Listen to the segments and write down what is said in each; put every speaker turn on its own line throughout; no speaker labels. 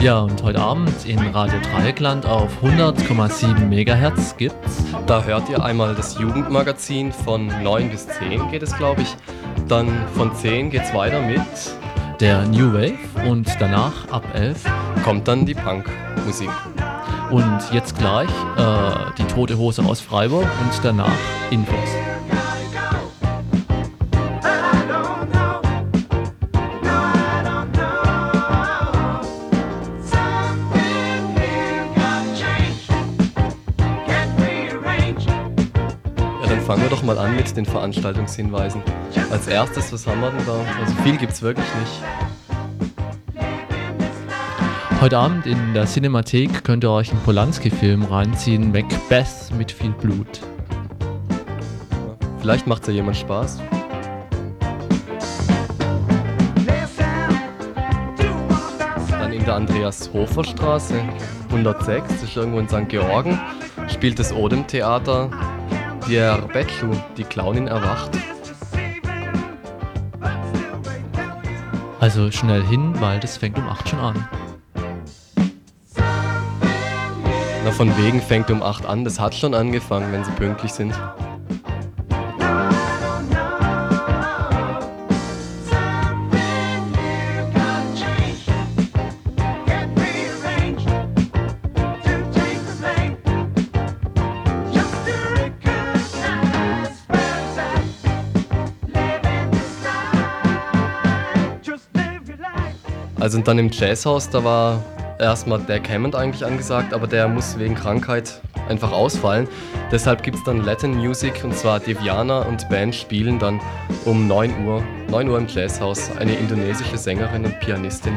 Ja, und heute Abend in Radio Dreieckland auf 100,7 MHz gibt's.
Da hört ihr einmal das Jugendmagazin von 9 bis 10 geht es, glaube ich. Dann von 10 geht's weiter mit
der New Wave und danach ab 11
kommt dann die Punk-Musik.
Und jetzt gleich äh, die Tote Hose aus Freiburg und danach Infos.
Mit den Veranstaltungshinweisen. Als erstes, was haben wir denn da? Also viel gibt es wirklich nicht.
Heute Abend in der Cinemathek könnt ihr euch einen Polanski-Film reinziehen, Macbeth mit viel Blut.
Vielleicht macht es ja jemand Spaß. Dann in der Andreas-Hofer-Straße, 106, das ist irgendwo in St. Georgen, spielt das Odem-Theater Pierre Betchou, die Clownin erwacht.
Also schnell hin, weil das fängt um 8 schon an.
Na, von wegen fängt um 8 an, das hat schon angefangen, wenn sie pünktlich sind. Also und dann im Jazzhaus, da war erstmal der Hammond eigentlich angesagt, aber der muss wegen Krankheit einfach ausfallen. Deshalb gibt es dann Latin Music und zwar Deviana und Band spielen dann um 9 Uhr, 9 Uhr im Jazzhaus, eine indonesische Sängerin und Pianistin.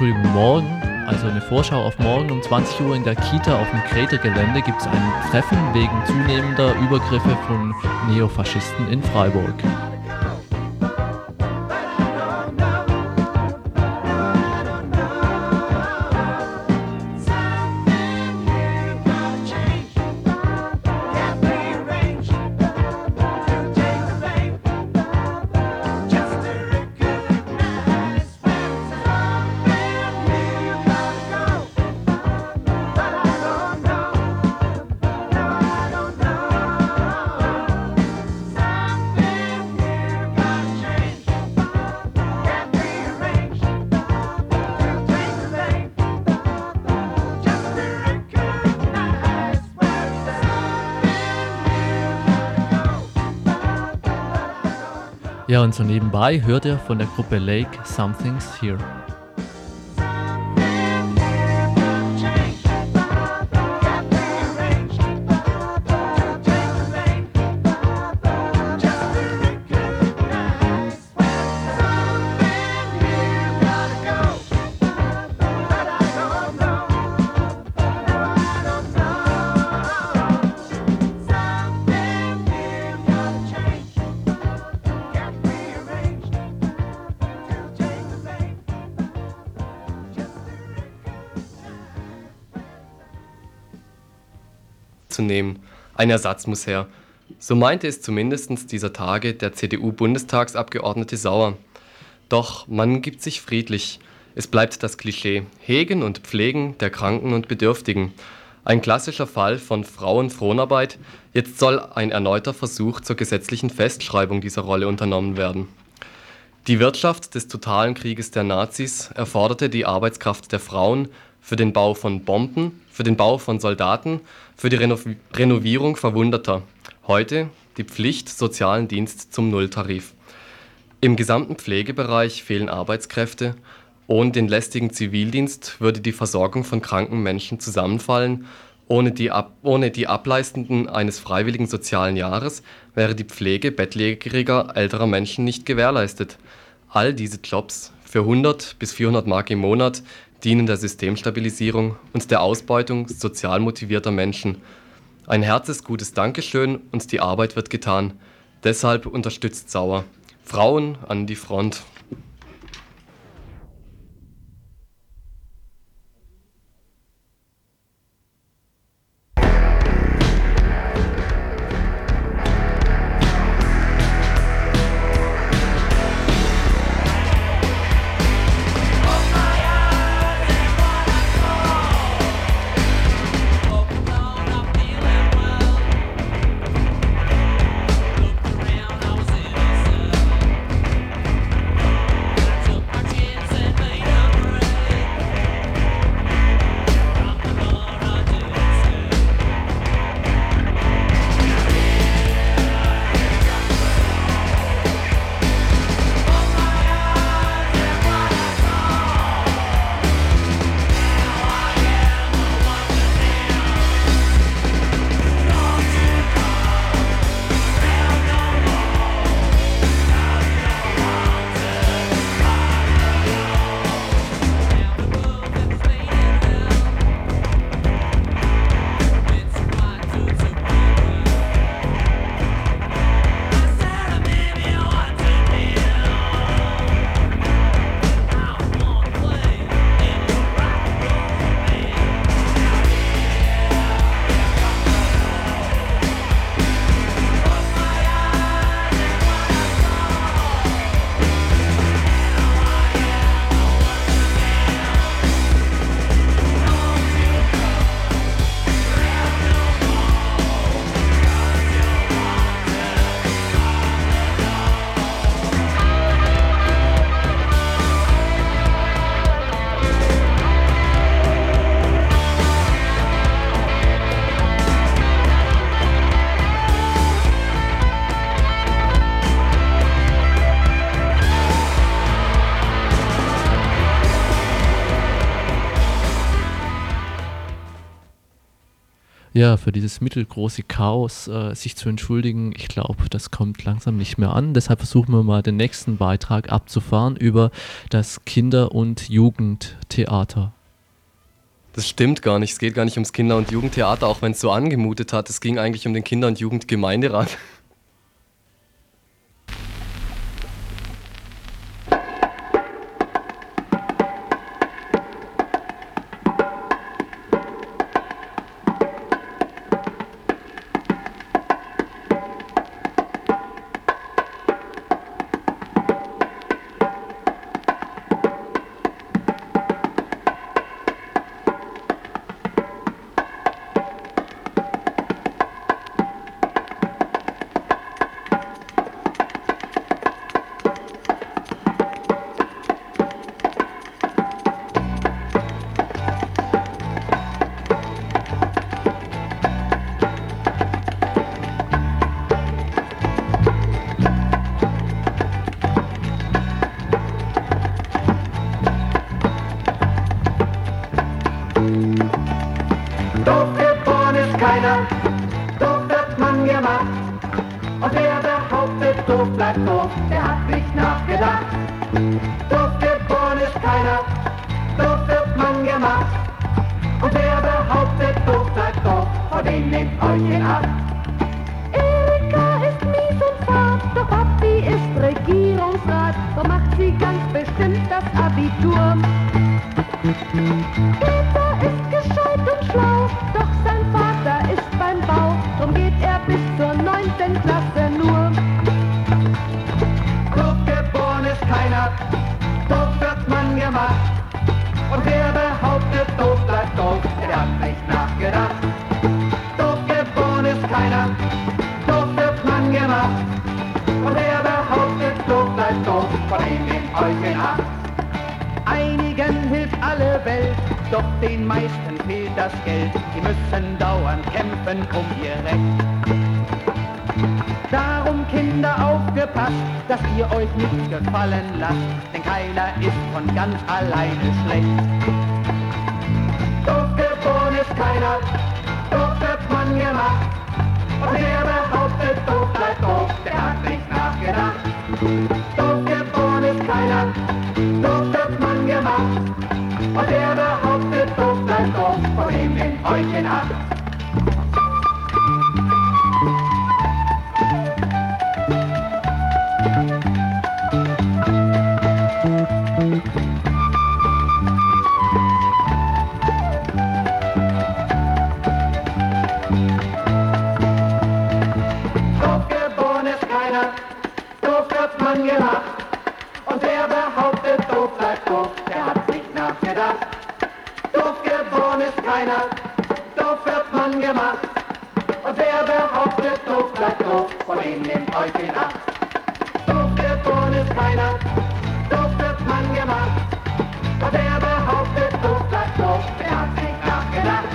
Entschuldigung, morgen, also eine Vorschau auf morgen um 20 Uhr in der Kita auf dem Kreta-Gelände gibt es ein Treffen wegen zunehmender Übergriffe von Neofaschisten in Freiburg. Ja, und so nebenbei hört ihr von der Gruppe Lake Something's Here.
Wegzunehmen. Ein Ersatz muss her. So meinte es zumindest dieser Tage der CDU-Bundestagsabgeordnete Sauer. Doch man gibt sich friedlich. Es bleibt das Klischee Hegen und Pflegen der Kranken und Bedürftigen. Ein klassischer Fall von Frauenfronarbeit. Jetzt soll ein erneuter Versuch zur gesetzlichen Festschreibung dieser Rolle unternommen werden. Die Wirtschaft des totalen Krieges der Nazis erforderte die Arbeitskraft der Frauen für den Bau von Bomben, für den Bau von Soldaten, für die Reno Renovierung Verwundeter. Heute die Pflicht sozialen Dienst zum Nulltarif. Im gesamten Pflegebereich fehlen Arbeitskräfte. Ohne den lästigen Zivildienst würde die Versorgung von kranken Menschen zusammenfallen. Ohne die, Ab ohne die Ableistenden eines freiwilligen sozialen Jahres wäre die Pflege bettlägeriger älterer Menschen nicht gewährleistet. All diese Jobs für 100 bis 400 Mark im Monat dienen der Systemstabilisierung und der Ausbeutung sozial motivierter Menschen ein herzensgutes Dankeschön und die Arbeit wird getan. Deshalb unterstützt Sauer. Frauen an die Front.
Ja, für dieses mittelgroße Chaos äh, sich zu entschuldigen, ich glaube, das kommt langsam nicht mehr an. Deshalb versuchen wir mal den nächsten Beitrag abzufahren über das Kinder- und Jugendtheater.
Das stimmt gar nicht. Es geht gar nicht ums Kinder- und Jugendtheater, auch wenn es so angemutet hat. Es ging eigentlich um den Kinder- und Jugendgemeinderat.
Gemacht. Und wer behauptet, doof bleibt doof, der hat nicht nachgedacht. Doof geboren ist keiner, doof wird man gemacht. Und wer behauptet, doof bleibt doof, von ihm nehmt euch in Acht. Einigen hilft alle Welt, doch den meisten fehlt das Geld. Die müssen dauernd kämpfen um ihr Recht. Darum Kinder aufgepasst, dass ihr euch nicht gefallen lasst, denn keiner ist von ganz alleine schlecht. Doof geboren ist keiner, doof wird man gemacht. Und wer behauptet, doof bleibt doof, der hat nicht nachgedacht. Doof geboren ist keiner, doof wird man gemacht. Und wer behauptet, doof bleibt doof, von ihm nehmt euch in Acht. einer, doof wird man gemacht. Und wer behauptet, doof bleibt doof, von ihm nimmt euch den Acht.
Doof wird wohl ist keiner,
doof wird
man gemacht.
Und wer behauptet, doof bleibt doof, der hat sich nachgedacht.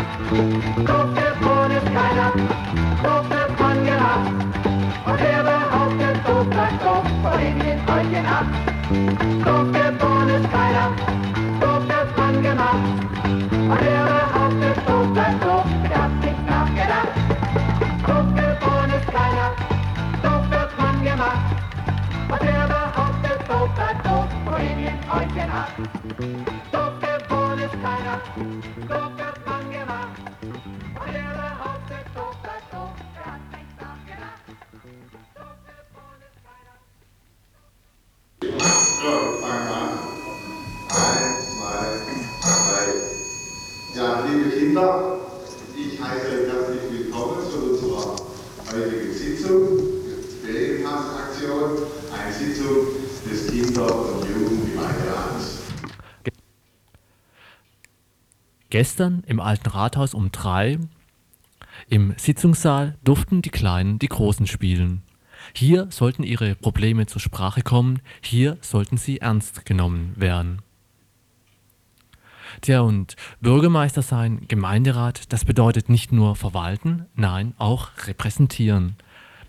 Doof wird wohl ist keiner, doof wird
man gemacht.
Und wer behauptet, doof bleibt doof, von ihm nimmt euch den Acht.
Gestern im alten Rathaus um drei im Sitzungssaal durften die Kleinen die Großen spielen. Hier sollten ihre Probleme zur Sprache kommen, hier sollten sie ernst genommen werden. Tja, und Bürgermeister sein, Gemeinderat, das bedeutet nicht nur verwalten, nein, auch repräsentieren.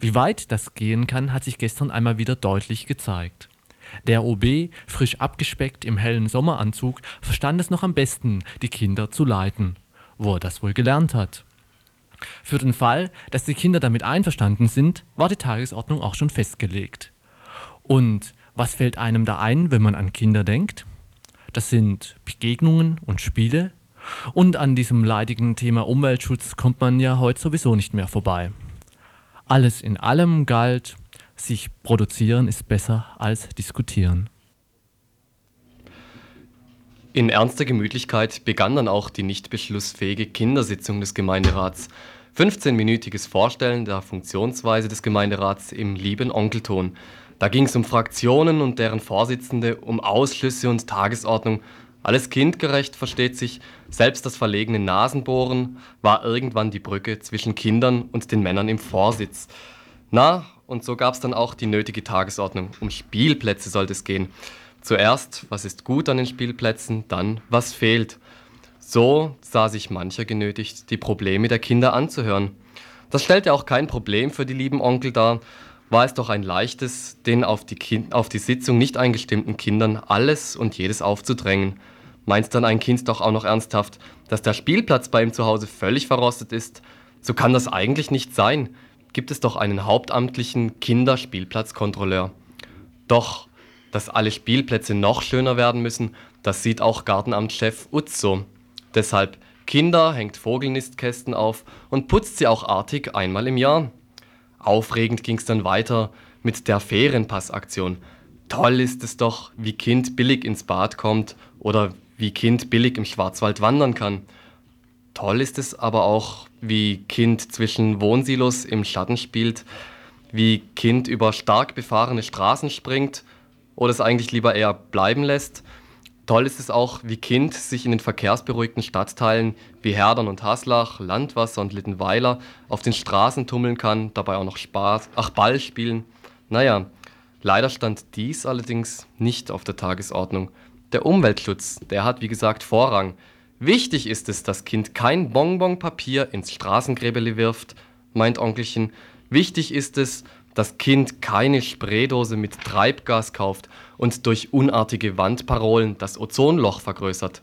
Wie weit das gehen kann, hat sich gestern einmal wieder deutlich gezeigt. Der OB, frisch abgespeckt im hellen Sommeranzug, verstand es noch am besten, die Kinder zu leiten. Wo er das wohl gelernt hat. Für den Fall, dass die Kinder damit einverstanden sind, war die Tagesordnung auch schon festgelegt. Und was fällt einem da ein, wenn man an Kinder denkt? Das sind Begegnungen und Spiele. Und an diesem leidigen Thema Umweltschutz kommt man ja heute sowieso nicht mehr vorbei. Alles in allem galt, sich produzieren ist besser als diskutieren.
In ernster Gemütlichkeit begann dann auch die nicht beschlussfähige Kindersitzung des Gemeinderats. 15-minütiges Vorstellen der Funktionsweise des Gemeinderats im lieben Onkelton. Da ging es um Fraktionen und deren Vorsitzende, um Ausschlüsse und Tagesordnung. Alles kindgerecht, versteht sich. Selbst das verlegene Nasenbohren war irgendwann die Brücke zwischen Kindern und den Männern im Vorsitz. Na, und so gab es dann auch die nötige Tagesordnung. Um Spielplätze sollte es gehen. Zuerst, was ist gut an den Spielplätzen, dann, was fehlt. So sah sich mancher genötigt, die Probleme der Kinder anzuhören. Das stellte auch kein Problem für die lieben Onkel dar, war es doch ein leichtes, den auf die, kind auf die Sitzung nicht eingestimmten Kindern alles und jedes aufzudrängen. Meinst dann ein Kind doch auch noch ernsthaft, dass der Spielplatz bei ihm zu Hause völlig verrostet ist? So kann das eigentlich nicht sein gibt es doch einen hauptamtlichen Kinderspielplatzkontrolleur. Doch, dass alle Spielplätze noch schöner werden müssen, das sieht auch Gartenamtschef Utz so. Deshalb Kinder hängt Vogelnistkästen auf und putzt sie auch artig einmal im Jahr. Aufregend ging es dann weiter mit der Ferienpassaktion. Toll ist es doch, wie Kind billig ins Bad kommt oder wie Kind billig im Schwarzwald wandern kann. Toll ist es aber auch, wie Kind zwischen Wohnsilos im Schatten spielt, wie Kind über stark befahrene Straßen springt oder es eigentlich lieber eher bleiben lässt. Toll ist es auch, wie Kind sich in den verkehrsberuhigten Stadtteilen wie Herdern und Haslach, Landwasser und Littenweiler auf den Straßen tummeln kann, dabei auch noch Spaß, ach Ball spielen. Naja, leider stand dies allerdings nicht auf der Tagesordnung. Der Umweltschutz, der hat wie gesagt Vorrang. Wichtig ist es, dass Kind kein Bonbonpapier ins Straßengräbeli wirft, meint Onkelchen. Wichtig ist es, das Kind keine Spraydose mit Treibgas kauft und durch unartige Wandparolen das Ozonloch vergrößert.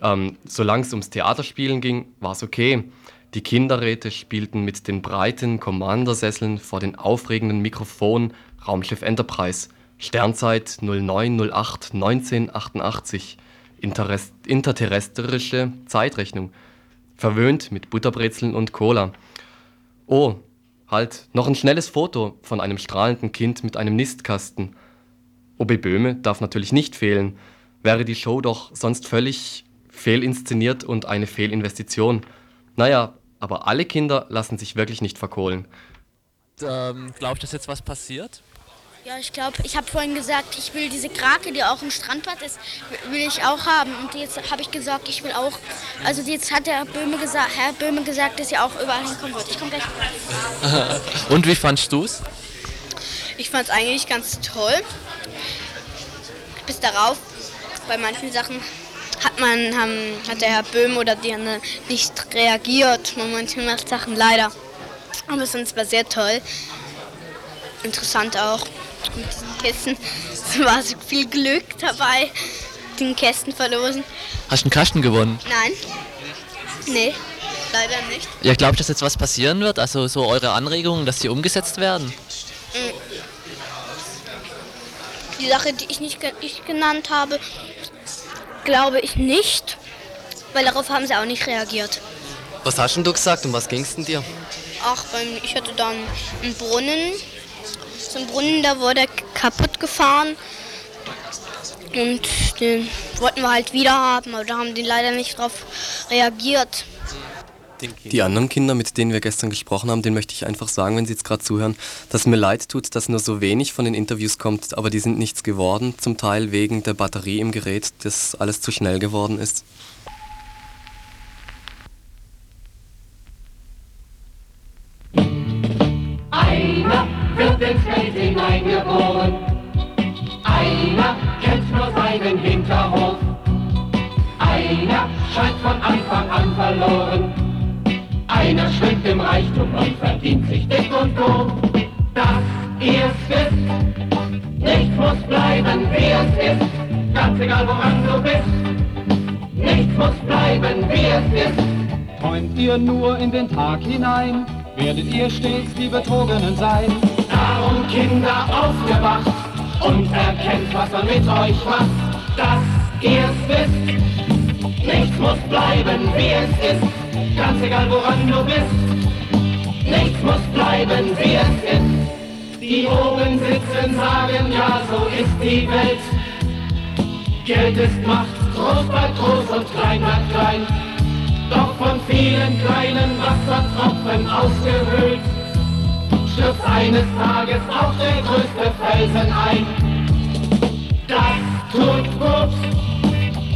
Ähm, Solange es ums Theaterspielen ging, war es okay. Die Kinderräte spielten mit den breiten Commandersesseln vor den aufregenden Mikrofonen Raumschiff Enterprise, Sternzeit 0908 1988, Interest interterrestrische Zeitrechnung, verwöhnt mit Butterbrezeln und Cola. Oh, Halt, noch ein schnelles Foto von einem strahlenden Kind mit einem Nistkasten. OB Böhme darf natürlich nicht fehlen, wäre die Show doch sonst völlig fehlinszeniert und eine Fehlinvestition. Naja, aber alle Kinder lassen sich wirklich nicht verkohlen.
Ähm, Glaube ich, dass jetzt was passiert?
Ja, ich glaube, ich habe vorhin gesagt, ich will diese Krake, die auch im Strandbad ist, will ich auch haben. Und jetzt habe ich gesagt, ich will auch. Also jetzt hat der Böhme gesagt, Herr Böhme gesagt, dass er auch überall hinkommen wird. Ich komme gleich.
Und wie fandst du es?
Ich fand es eigentlich ganz toll. Bis darauf, bei manchen Sachen hat man, haben, hat der Herr Böhm oder die Anne nicht reagiert. Bei manchen Sachen leider. Aber sonst war sehr toll. Interessant auch mit diesen Kästen. Es war so viel Glück dabei, den Kästen verlosen.
Hast du einen Kasten gewonnen?
Nein. Nee, leider nicht.
Ja, glaube ich, dass jetzt was passieren wird? Also so eure Anregungen, dass sie umgesetzt werden?
Die Sache, die ich nicht ich genannt habe, glaube ich nicht. Weil darauf haben sie auch nicht reagiert.
Was hast denn du gesagt und was ging's denn dir?
Ach, beim, ich hatte dann einen Brunnen. Ein Brunnen, da wurde kaputt gefahren. Und den wollten wir halt wieder haben, aber da haben die leider nicht drauf reagiert.
Die anderen Kinder, mit denen wir gestern gesprochen haben, denen möchte ich einfach sagen, wenn sie jetzt gerade zuhören, dass mir leid tut, dass nur so wenig von den Interviews kommt, aber die sind nichts geworden, zum Teil wegen der Batterie im Gerät, das alles zu schnell geworden ist.
Wird ins Feld hineingeboren. Einer kennt nur seinen Hinterhof. Einer scheint von Anfang an verloren. Einer schwimmt im Reichtum und verdient sich dick und doof. Dass ihr's wisst, nichts muss bleiben, wie es ist. Ganz egal, woran du bist. Nichts muss bleiben, wie es ist.
Träumt ihr nur in den Tag hinein, werdet ihr stets die Betrogenen sein.
Darum Kinder aufgewacht und erkennt, was man mit euch macht, dass ihr's wisst. Nichts muss bleiben, wie es ist, ganz egal woran du bist. Nichts muss bleiben, wie es ist. Die oben sitzen, sagen, ja, so ist die Welt. Geld ist Macht, groß bleibt groß und klein bleibt klein. Doch von vielen kleinen Wassertropfen ausgehöhlt stürzt eines Tages auch der größte Felsen ein. Das tut gut,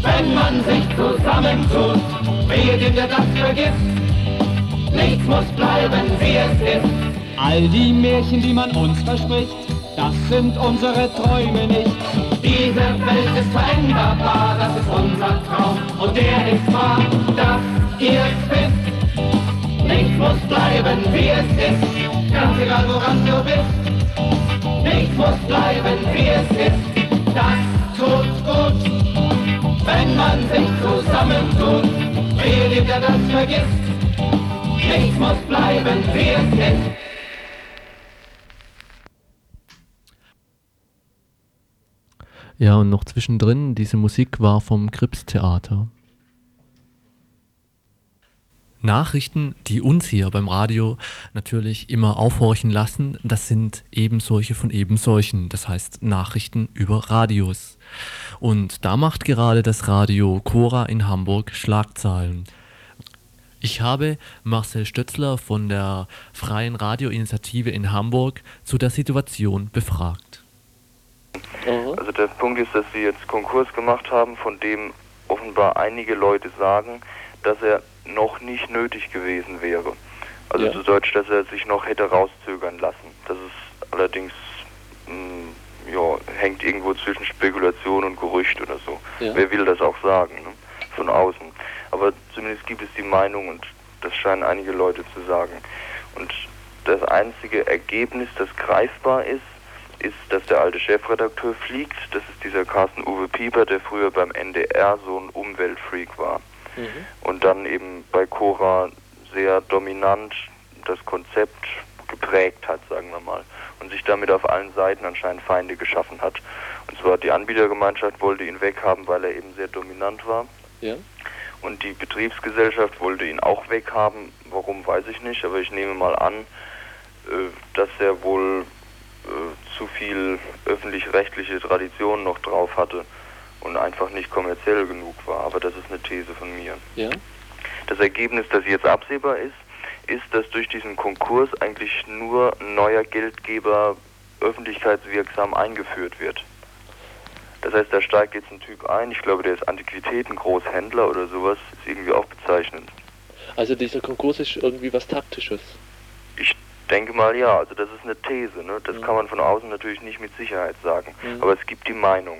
wenn man sich zusammentut. Wehe dem, der das vergisst. Nichts muss bleiben, wie es ist.
All die Märchen, die man uns verspricht, das sind unsere Träume nicht.
Diese Welt ist veränderbar, das ist unser Traum. Und der ist wahr, dass ihr es wisst. Muss bleiben, wie es ist, ganz egal woran du bist. Nichts muss bleiben, wie es ist, das tut gut, wenn man sich zusammentut. Der das vergisst. Nichts muss bleiben, wie es ist.
Ja, und noch zwischendrin, diese Musik war vom Krips-Theater. Nachrichten, die uns hier beim Radio natürlich immer aufhorchen lassen, das sind eben solche von eben solchen, das heißt Nachrichten über Radios. Und da macht gerade das Radio Cora in Hamburg Schlagzeilen. Ich habe Marcel Stötzler von der Freien Radioinitiative in Hamburg zu der Situation befragt.
Aha.
Also der Punkt ist, dass sie jetzt Konkurs gemacht haben, von dem offenbar einige Leute sagen, dass er noch nicht nötig gewesen wäre. Also
Ja.
zu Deutsch, dass er sich noch hätte rauszögern lassen. Das ist allerdings, mh, ja, hängt irgendwo zwischen Spekulation und Gerücht oder so.
Ja.
Wer will das auch sagen, ne? von außen. Aber zumindest gibt es die Meinung und das scheinen einige Leute zu sagen. Und das einzige Ergebnis, das greifbar ist, ist, dass der alte Chefredakteur fliegt. Das ist dieser Carsten Uwe Pieper, der früher beim NDR so ein Umweltfreak war.
Mhm.
Und dann eben bei Cora sehr dominant das Konzept geprägt hat, sagen wir mal. Und sich damit auf allen Seiten anscheinend Feinde geschaffen hat. Und zwar die Anbietergemeinschaft wollte ihn weghaben, weil er eben sehr dominant war.
Ja.
Und die Betriebsgesellschaft wollte ihn auch weghaben. Warum, weiß ich nicht, aber ich nehme mal an, äh, dass er wohl äh, zu viel öffentlich-rechtliche Tradition noch drauf hatte und einfach nicht kommerziell genug war. Aber das ist eine These von mir.
Ja.
Das Ergebnis, das jetzt absehbar ist, ist, dass durch diesen Konkurs eigentlich nur ein neuer Geldgeber öffentlichkeitswirksam eingeführt wird. Das heißt, da steigt jetzt ein Typ ein, ich glaube, der ist Antiquitätengroßhändler oder sowas, ist irgendwie auch bezeichnend.
Also dieser Konkurs ist irgendwie was Taktisches.
Ich denke mal ja, also das ist eine These, ne? das
Mhm.
kann man von außen natürlich nicht mit Sicherheit sagen,
Mhm.
aber es gibt die Meinung.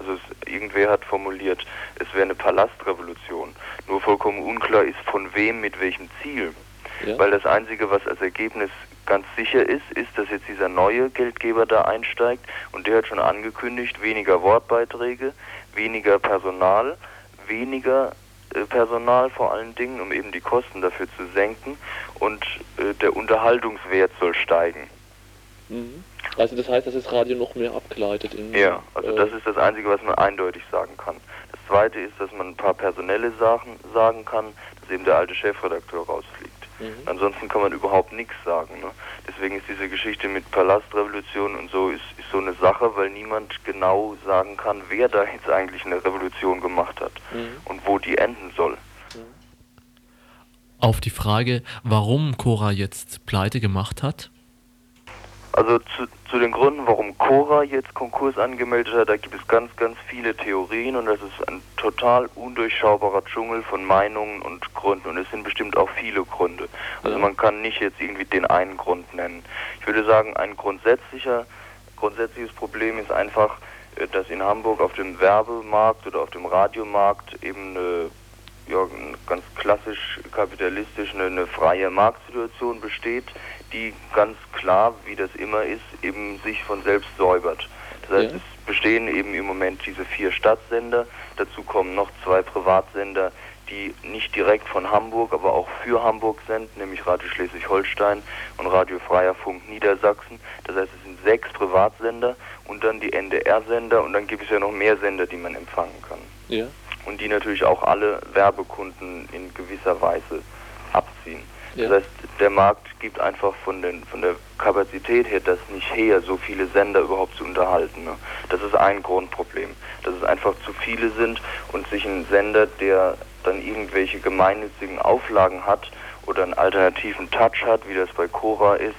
Also es, irgendwer hat formuliert, es wäre eine Palastrevolution. Nur vollkommen unklar ist, von wem, mit welchem Ziel.
Ja.
Weil das Einzige, was als Ergebnis ganz sicher ist, ist, dass jetzt dieser neue Geldgeber da einsteigt und der hat schon angekündigt, weniger Wortbeiträge, weniger Personal, weniger äh, Personal vor allen Dingen, um eben die Kosten dafür zu senken und äh, der Unterhaltungswert soll steigen.
Mhm. Also das heißt, dass das Radio noch mehr abgleitet in
Ja, also
äh,
das ist das Einzige, was man eindeutig sagen kann. Das Zweite ist, dass man ein paar personelle Sachen sagen kann, dass eben der alte Chefredakteur rausfliegt.
mhm.
Ansonsten kann man überhaupt nichts sagen. Ne? Deswegen ist diese Geschichte mit Palastrevolution und so ist, ist so eine Sache, weil niemand genau sagen kann, wer da jetzt eigentlich eine Revolution gemacht hat
Mhm.
und wo die enden soll.
Auf die Frage, warum Cora jetzt pleite gemacht hat,
Also zu, zu den Gründen, warum Cora jetzt Konkurs angemeldet hat, da gibt es ganz, ganz viele Theorien und das ist ein total undurchschaubarer Dschungel von Meinungen und Gründen und es sind bestimmt auch viele Gründe. Also man kann nicht jetzt irgendwie den einen Grund nennen. Ich würde sagen, ein grundsätzlicher, grundsätzliches Problem ist einfach, äh, dass in Hamburg auf dem Werbemarkt oder auf dem Radiomarkt eben eine ja, ganz klassisch kapitalistisch eine, eine freie Marktsituation besteht, die ganz klar, wie das immer ist, eben sich von selbst säubert. Das heißt,
Ja.
es bestehen eben im Moment diese vier Stadtsender, dazu kommen noch zwei Privatsender, die nicht direkt von Hamburg, aber auch für Hamburg senden, nämlich Radio Schleswig-Holstein und Radio Freier Funk Niedersachsen. Das heißt, es sind sechs Privatsender und dann die NDR-Sender und dann gibt es ja noch mehr Sender, die man empfangen kann
Ja.
und die natürlich auch alle Werbekunden in gewisser Weise abziehen.
Ja.
Das heißt, der Markt gibt einfach von, den, von der Kapazität her das nicht her, so viele Sender überhaupt zu unterhalten. Ne? Das ist ein Grundproblem, dass es einfach zu viele sind und sich ein Sender, der dann irgendwelche gemeinnützigen Auflagen hat oder einen alternativen Touch hat, wie das bei Cora ist,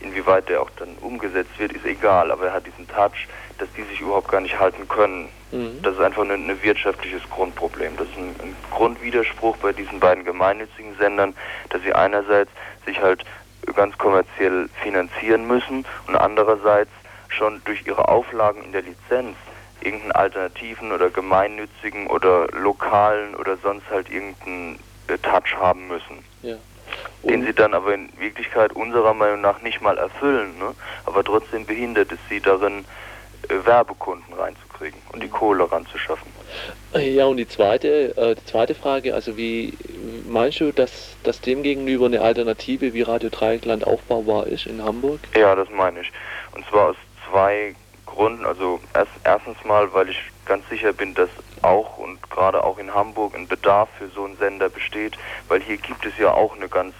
inwieweit der auch dann umgesetzt wird, ist egal, aber er hat diesen Touch, dass die sich überhaupt gar nicht halten können.
Mhm.
Das ist einfach ein, ein wirtschaftliches Grundproblem. Das ist ein, ein Grundwiderspruch bei diesen beiden gemeinnützigen Sendern, dass sie einerseits sich halt ganz kommerziell finanzieren müssen und andererseits schon durch ihre Auflagen in der Lizenz irgendeinen alternativen oder gemeinnützigen oder lokalen oder sonst halt irgendeinen äh, Touch haben müssen
ja.
den sie dann aber in Wirklichkeit unserer Meinung nach nicht mal erfüllen. Ne? Aber trotzdem behindert es sie darin, Werbekunden reinzukriegen und die Kohle ranzuschaffen.
Ja, und die zweite, äh, die zweite Frage, also wie meinst du, dass, dass dem gegenüber eine Alternative wie Radio Dreieckland aufbaubar ist in Hamburg?
Ja, das meine ich. Und zwar aus zwei Gründen. Also erst, erstens mal, weil ich ganz sicher bin, dass auch und gerade auch in Hamburg ein Bedarf für so einen Sender besteht, weil hier gibt es ja auch eine ganz,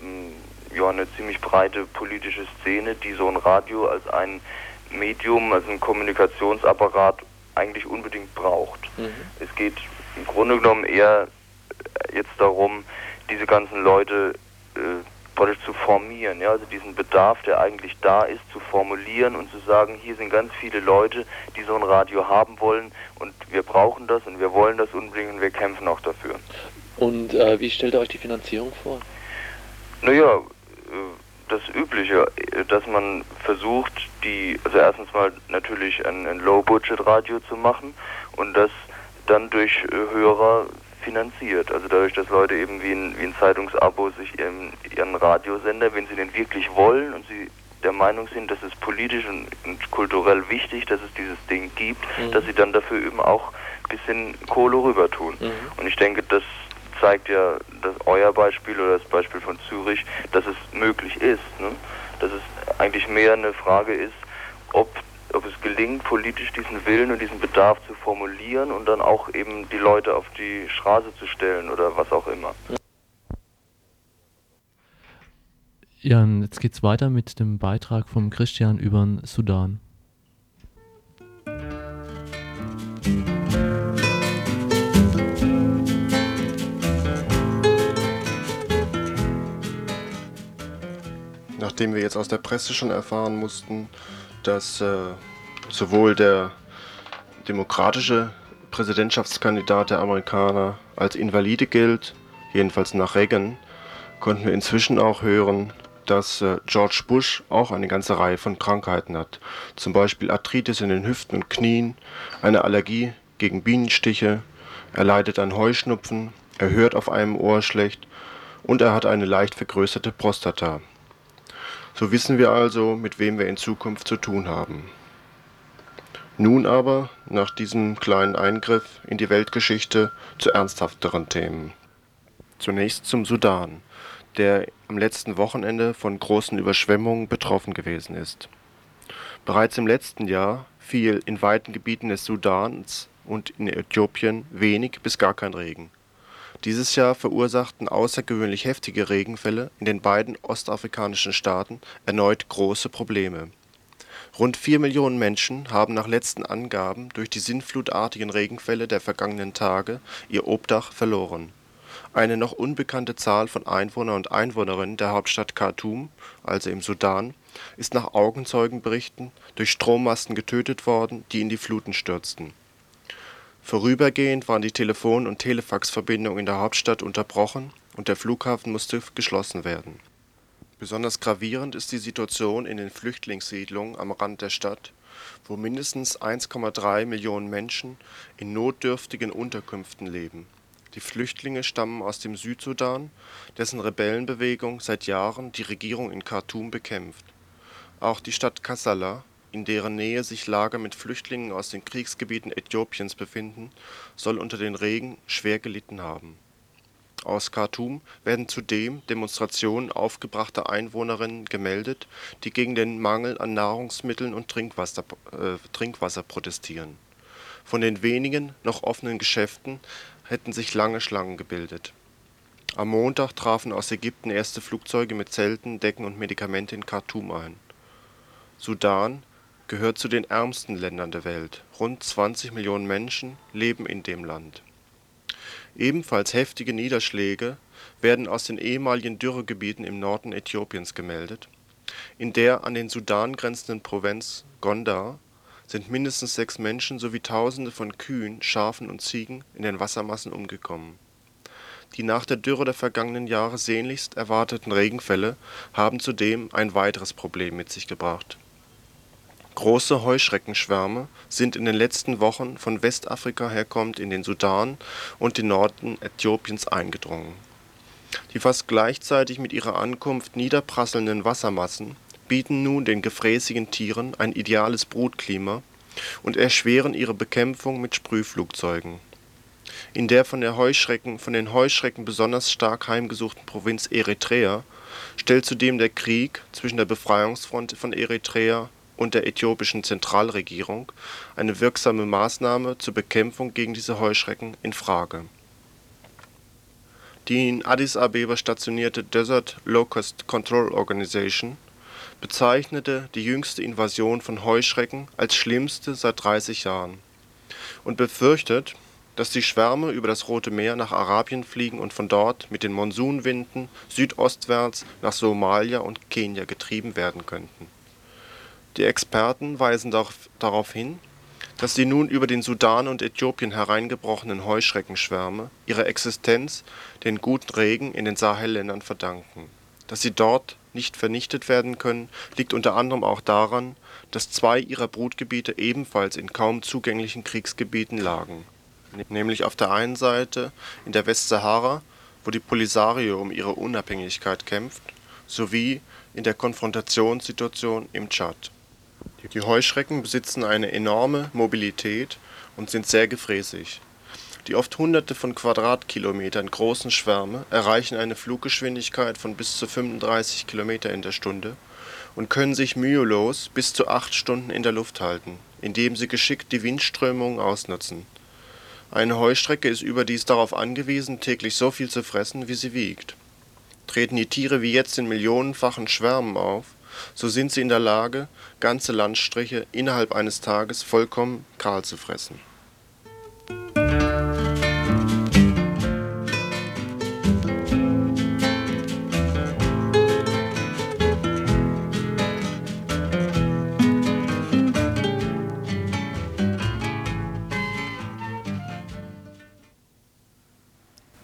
mh, ja, eine ziemlich breite politische Szene, die so ein Radio als ein Medium, als ein Kommunikationsapparat eigentlich unbedingt braucht.
Mhm.
Es geht im Grunde genommen eher jetzt darum, diese ganzen Leute äh, praktisch zu formieren, ja, also diesen Bedarf, der eigentlich da ist, zu formulieren und zu sagen, hier sind ganz viele Leute, die so ein Radio haben wollen und wir brauchen das und wir wollen das unbedingt und wir kämpfen auch dafür.
Und äh, wie stellt ihr euch die Finanzierung vor?
Naja, äh, das Übliche, äh, dass man versucht, die, also erstens mal natürlich ein, ein Low-Budget-Radio zu machen und das dann durch äh, Hörer finanziert. Also dadurch, dass Leute eben wie ein, wie ein Zeitungsabo sich ihren, ihren Radiosender, wenn sie den wirklich wollen und sie der Meinung sind, dass es politisch und, und kulturell wichtig, dass es dieses Ding gibt,
Mhm.
dass sie dann dafür eben auch ein bisschen Kohle rüber tun.
Mhm.
Und ich denke, das zeigt ja das euer Beispiel oder das Beispiel von Zürich, dass es möglich ist. Ne? Dass es eigentlich mehr eine Frage ist, ob, ob es gelingt, politisch diesen Willen und diesen Bedarf zu formulieren und dann auch eben die Leute auf die Straße zu stellen oder was auch immer.
Ja, jetzt geht's weiter mit dem Beitrag vom Christian über den Sudan.
Nachdem wir jetzt aus der Presse schon erfahren mussten, dass äh, sowohl der demokratische Präsidentschaftskandidat der Amerikaner als Invalide gilt, jedenfalls nach Reagan, konnten wir inzwischen auch hören, dass äh, George Bush auch eine ganze Reihe von Krankheiten hat. Zum Beispiel Arthritis in den Hüften und Knien, eine Allergie gegen Bienenstiche, er leidet an Heuschnupfen, er hört auf einem Ohr schlecht und er hat eine leicht vergrößerte Prostata. So wissen wir also, mit wem wir in Zukunft zu tun haben. Nun aber, nach diesem kleinen Eingriff in die Weltgeschichte, zu ernsthafteren Themen. Zunächst zum Sudan, der am letzten Wochenende von großen Überschwemmungen betroffen gewesen ist. Bereits im letzten Jahr fiel in weiten Gebieten des Sudans und in Äthiopien wenig bis gar kein Regen. Dieses Jahr verursachten außergewöhnlich heftige Regenfälle in den beiden ostafrikanischen Staaten erneut große Probleme. Rund vier Millionen Menschen haben nach letzten Angaben durch die sinnflutartigen Regenfälle der vergangenen Tage ihr Obdach verloren. Eine noch unbekannte Zahl von Einwohnern und Einwohnerinnen der Hauptstadt Khartoum, also im Sudan, ist nach Augenzeugenberichten durch Strommasten getötet worden, die in die Fluten stürzten. Vorübergehend waren die Telefon- und Telefaxverbindungen in der Hauptstadt unterbrochen und der Flughafen musste geschlossen werden. Besonders gravierend ist die Situation in den Flüchtlingssiedlungen am Rand der Stadt, wo mindestens 1,3 Millionen Menschen in notdürftigen Unterkünften leben. Die Flüchtlinge stammen aus dem Südsudan, dessen Rebellenbewegung seit Jahren die Regierung in Khartoum bekämpft. Auch die Stadt Kassala, in deren Nähe sich Lager mit Flüchtlingen aus den Kriegsgebieten Äthiopiens befinden, soll unter den Regen schwer gelitten haben. Aus Khartoum werden zudem Demonstrationen aufgebrachter Einwohnerinnen gemeldet, die gegen den Mangel an Nahrungsmitteln und Trinkwasser, äh, Trinkwasser protestieren. Von den wenigen noch offenen Geschäften hätten sich lange Schlangen gebildet. Am Montag trafen aus Ägypten erste Flugzeuge mit Zelten, Decken und Medikamente in Khartoum ein. Sudan gehört zu den ärmsten Ländern der Welt. Rund 20 Millionen Menschen leben in dem Land. Ebenfalls heftige Niederschläge werden aus den ehemaligen Dürregebieten im Norden Äthiopiens gemeldet. In der an den Sudan grenzenden Provinz Gondar sind mindestens sechs Menschen sowie Tausende von Kühen, Schafen und Ziegen in den Wassermassen umgekommen. Die nach der Dürre der vergangenen Jahre sehnlichst erwarteten Regenfälle haben zudem ein weiteres Problem mit sich gebracht. Große Heuschreckenschwärme sind in den letzten Wochen von Westafrika herkommend in den Sudan und den Norden Äthiopiens eingedrungen. Die fast gleichzeitig mit ihrer Ankunft niederprasselnden Wassermassen bieten nun den gefräßigen Tieren ein ideales Brutklima und erschweren ihre Bekämpfung mit Sprühflugzeugen. In der von, den Heuschrecken besonders stark heimgesuchten Provinz Eritrea stellt zudem der Krieg zwischen der Befreiungsfront von Eritrea und der äthiopischen Zentralregierung eine wirksame Maßnahme zur Bekämpfung gegen diese Heuschrecken in Frage. Die in Addis Abeba stationierte Desert Locust Control Organization bezeichnete die jüngste Invasion von Heuschrecken als schlimmste seit 30 Jahren und befürchtet, dass die Schwärme über das Rote Meer nach Arabien fliegen und von dort mit den Monsunwinden südostwärts nach Somalia und Kenia getrieben werden könnten. Die Experten weisen darauf hin, dass die nun über den Sudan und Äthiopien hereingebrochenen Heuschreckenschwärme ihre Existenz den guten Regen in den Sahelländern verdanken. Dass sie dort nicht vernichtet werden können, liegt unter anderem auch daran, dass zwei ihrer Brutgebiete ebenfalls in kaum zugänglichen Kriegsgebieten lagen, nämlich auf der einen Seite in der Westsahara, wo die Polisario um ihre Unabhängigkeit kämpft, sowie in der Konfrontationssituation im Tschad die Heuschrecken besitzen eine enorme Mobilität und sind sehr gefräßig. Die oft hunderte von Quadratkilometern großen Schwärme erreichen eine Fluggeschwindigkeit von bis zu 35 km in der Stunde und können sich mühelos bis zu acht Stunden in der Luft halten, indem sie geschickt die Windströmungen ausnutzen. Eine Heuschrecke ist überdies darauf angewiesen, täglich so viel zu fressen, wie sie wiegt. Treten die Tiere wie jetzt in millionenfachen Schwärmen auf so sind sie in der Lage, ganze Landstriche innerhalb eines Tages vollkommen kahl zu fressen.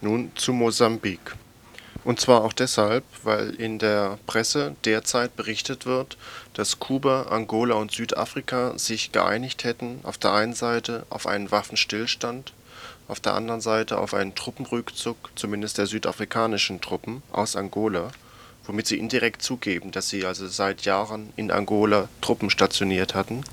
Nun zu Mosambik und zwar auch deshalb, weil in der Presse derzeit berichtet wird, dass Kuba, Angola und Südafrika sich geeinigt hätten, auf der einen Seite auf einen Waffenstillstand, auf der anderen Seite auf einen Truppenrückzug, zumindest der südafrikanischen Truppen, aus Angola, womit sie indirekt zugeben, dass sie also seit Jahren in Angola Truppen stationiert hatten.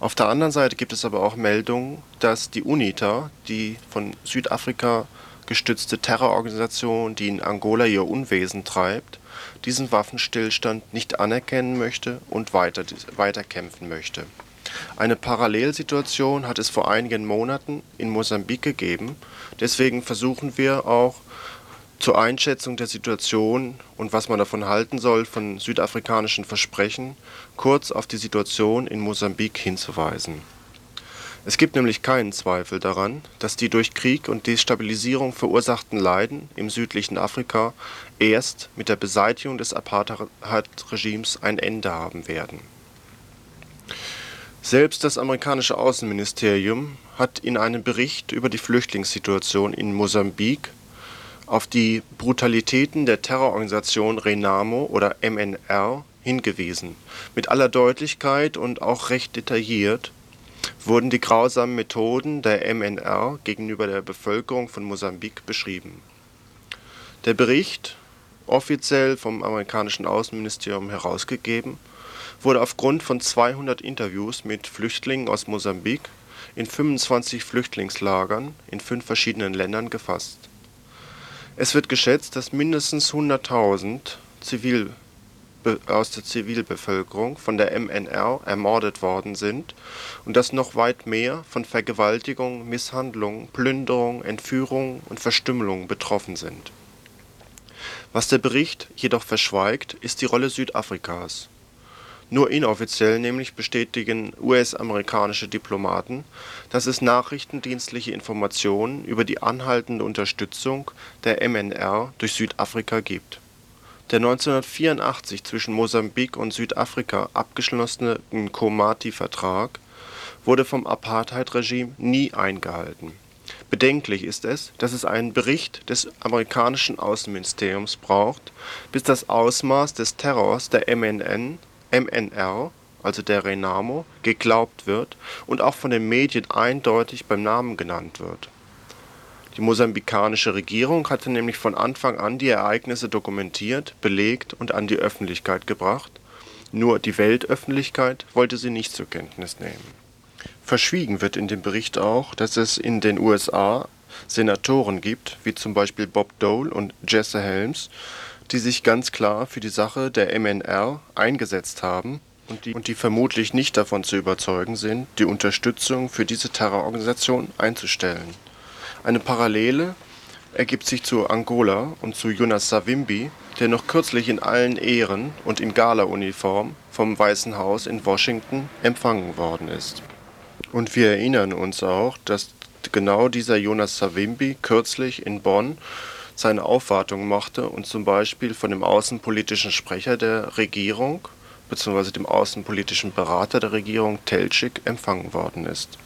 Auf der anderen Seite gibt es aber auch Meldungen, dass die UNITA, die von Südafrika gestützte Terrororganisation, die in Angola ihr Unwesen treibt, diesen Waffenstillstand nicht anerkennen möchte und weiter, kämpfen möchte. Eine Parallelsituation hat es vor einigen Monaten in Mosambik gegeben. Deswegen versuchen wir auch zur Einschätzung der Situation und was man davon halten soll von südafrikanischen Versprechen kurz auf die Situation in Mosambik hinzuweisen es gibt nämlich keinen Zweifel daran, dass die durch Krieg und Destabilisierung verursachten Leiden im südlichen Afrika erst mit der Beseitigung des Apartheid-Regimes ein Ende haben werden. Selbst das amerikanische Außenministerium hat in einem Bericht über die Flüchtlingssituation in Mosambik auf die Brutalitäten der Terrororganisation Renamo oder MNR hingewiesen, mit aller Deutlichkeit und auch recht detailliert wurden die grausamen Methoden der MNR gegenüber der Bevölkerung von Mosambik beschrieben. Der Bericht, offiziell vom amerikanischen Außenministerium herausgegeben, wurde aufgrund von 200 Interviews mit Flüchtlingen aus Mosambik in 25 Flüchtlingslagern in fünf verschiedenen Ländern gefasst. Es wird geschätzt, dass mindestens 100.000 Zivil aus der Zivilbevölkerung von der MNR ermordet worden sind und dass noch weit mehr von Vergewaltigung, Misshandlung, Plünderung, Entführung und Verstümmelung betroffen sind. Was der Bericht jedoch verschweigt, ist die Rolle Südafrikas. Nur inoffiziell nämlich bestätigen US-amerikanische Diplomaten, dass es nachrichtendienstliche Informationen über die anhaltende Unterstützung der MNR durch Südafrika gibt der 1984 zwischen Mosambik und Südafrika abgeschlossene Komati-Vertrag wurde vom Apartheid-Regime nie eingehalten. Bedenklich ist es, dass es einen Bericht des amerikanischen Außenministeriums braucht, bis das Ausmaß des Terrors der MNN, MNR, also der Renamo, geglaubt wird und auch von den Medien eindeutig beim Namen genannt wird die mosambikanische Regierung hatte nämlich von Anfang an die Ereignisse dokumentiert, belegt und an die Öffentlichkeit gebracht, nur die Weltöffentlichkeit wollte sie nicht zur Kenntnis nehmen. Verschwiegen wird in dem Bericht auch, dass es in den USA Senatoren gibt, wie zum Beispiel Bob Dole und Jesse Helms, die sich ganz klar für die Sache der MNR eingesetzt haben und die, und die vermutlich nicht davon zu überzeugen sind, die Unterstützung für diese Terrororganisation einzustellen eine Parallele ergibt sich zu Angola und zu Jonas Savimbi, der noch kürzlich in allen Ehren und in Galauniform vom Weißen Haus in Washington empfangen worden ist. Und wir erinnern uns auch, dass genau dieser Jonas Savimbi kürzlich in Bonn seine Aufwartung machte und zum Beispiel von dem außenpolitischen Sprecher der Regierung bzw. dem außenpolitischen Berater der Regierung Teltschik empfangen worden ist.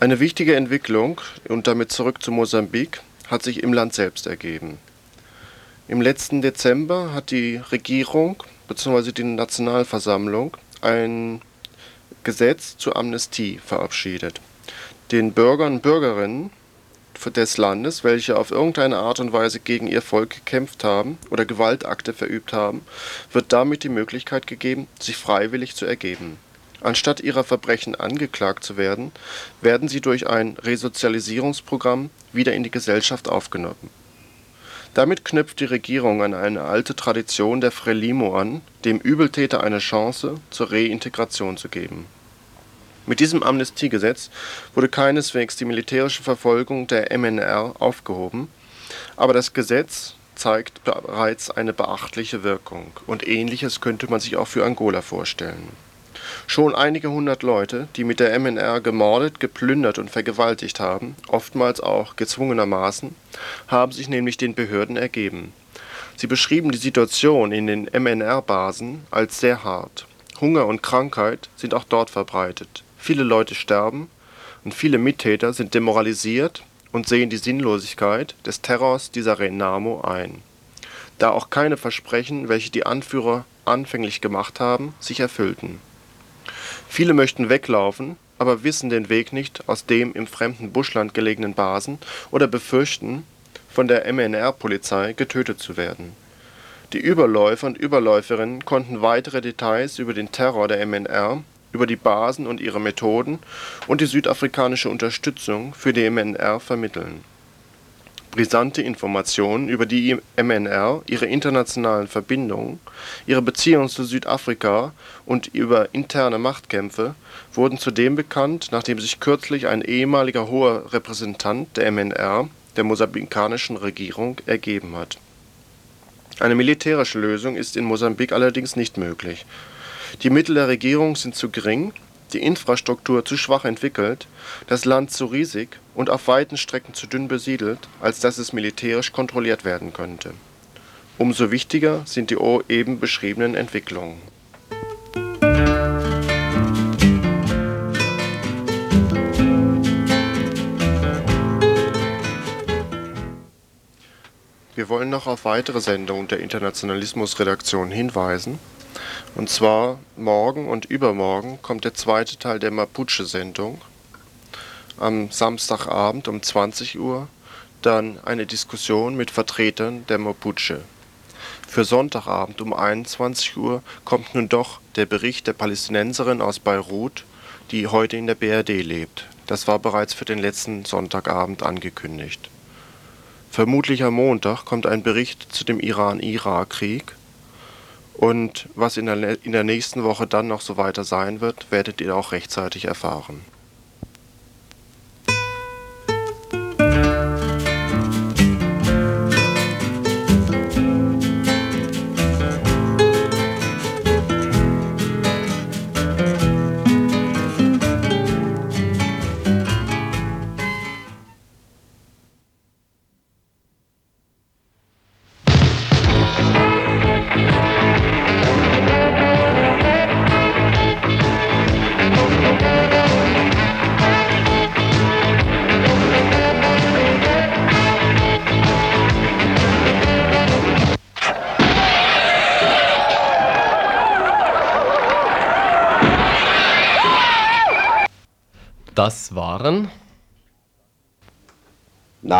Eine wichtige Entwicklung, und damit zurück zu Mosambik, hat sich im Land selbst ergeben. Im letzten Dezember hat die Regierung bzw. die Nationalversammlung ein Gesetz zur Amnestie verabschiedet. Den Bürgern und Bürgerinnen des Landes, welche auf irgendeine Art und Weise gegen ihr Volk gekämpft haben oder Gewaltakte verübt haben, wird damit die Möglichkeit gegeben, sich freiwillig zu ergeben. Anstatt ihrer Verbrechen angeklagt zu werden, werden sie durch ein Resozialisierungsprogramm wieder in die Gesellschaft aufgenommen. Damit knüpft die Regierung an eine alte Tradition der Frelimo an, dem Übeltäter eine Chance zur Reintegration zu geben mit diesem Amnestiegesetz wurde keineswegs die militärische Verfolgung der MNR aufgehoben, aber das Gesetz zeigt bereits eine beachtliche Wirkung, und Ähnliches könnte man sich auch für Angola vorstellen. Schon einige hundert Leute, die mit der MNR gemordet, geplündert und vergewaltigt haben, oftmals auch gezwungenermaßen, haben sich nämlich den Behörden ergeben. Sie beschrieben die Situation in den MNR-Basen als sehr hart. Hunger und Krankheit sind auch dort verbreitet Viele Leute sterben und viele Mittäter sind demoralisiert und sehen die Sinnlosigkeit des Terrors dieser Renamo ein, da auch keine Versprechen, welche die Anführer anfänglich gemacht haben, sich erfüllten. Viele möchten weglaufen, aber wissen den Weg nicht aus dem im fremden Buschland gelegenen Basen oder befürchten, von der MNR-Polizei getötet zu werden. Die Überläufer und Überläuferinnen konnten weitere Details über den Terror der MNR über die Basen und ihre Methoden und die südafrikanische Unterstützung für die MNR vermitteln. Brisante Informationen über die MNR, ihre internationalen Verbindungen, ihre Beziehungen zu Südafrika und über interne Machtkämpfe wurden zudem bekannt, nachdem sich kürzlich ein ehemaliger hoher Repräsentant der MNR der mosambikanischen Regierung ergeben hat. Eine militärische Lösung ist in Mosambik allerdings nicht möglich die Mittel der Regierung sind zu gering, die Infrastruktur zu schwach entwickelt, das Land zu riesig und auf weiten Strecken zu dünn besiedelt, als dass es militärisch kontrolliert werden könnte. Umso wichtiger sind die eben beschriebenen Entwicklungen. Wir wollen noch auf weitere Sendungen der Internationalismus-Redaktion hinweisen und zwar morgen und übermorgen kommt der zweite Teil der Mapuche-Sendung. Am Samstagabend um 20 Uhr dann eine Diskussion mit Vertretern der Mapuche. Für Sonntagabend um 21 Uhr kommt nun doch der Bericht der Palästinenserin aus Beirut, die heute in der BRD lebt. Das war bereits für den letzten Sonntagabend angekündigt. Vermutlich am Montag kommt ein Bericht zu dem Iran-Irak-Krieg und was in der, in der nächsten Woche dann noch so weiter sein wird, werdet ihr auch rechtzeitig erfahren.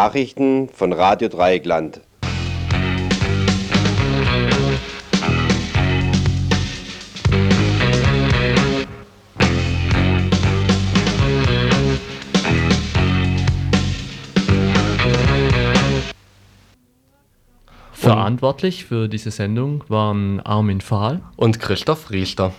Nachrichten von Radio Dreieckland.
Verantwortlich für diese Sendung waren Armin Fahl
und Christoph Riester.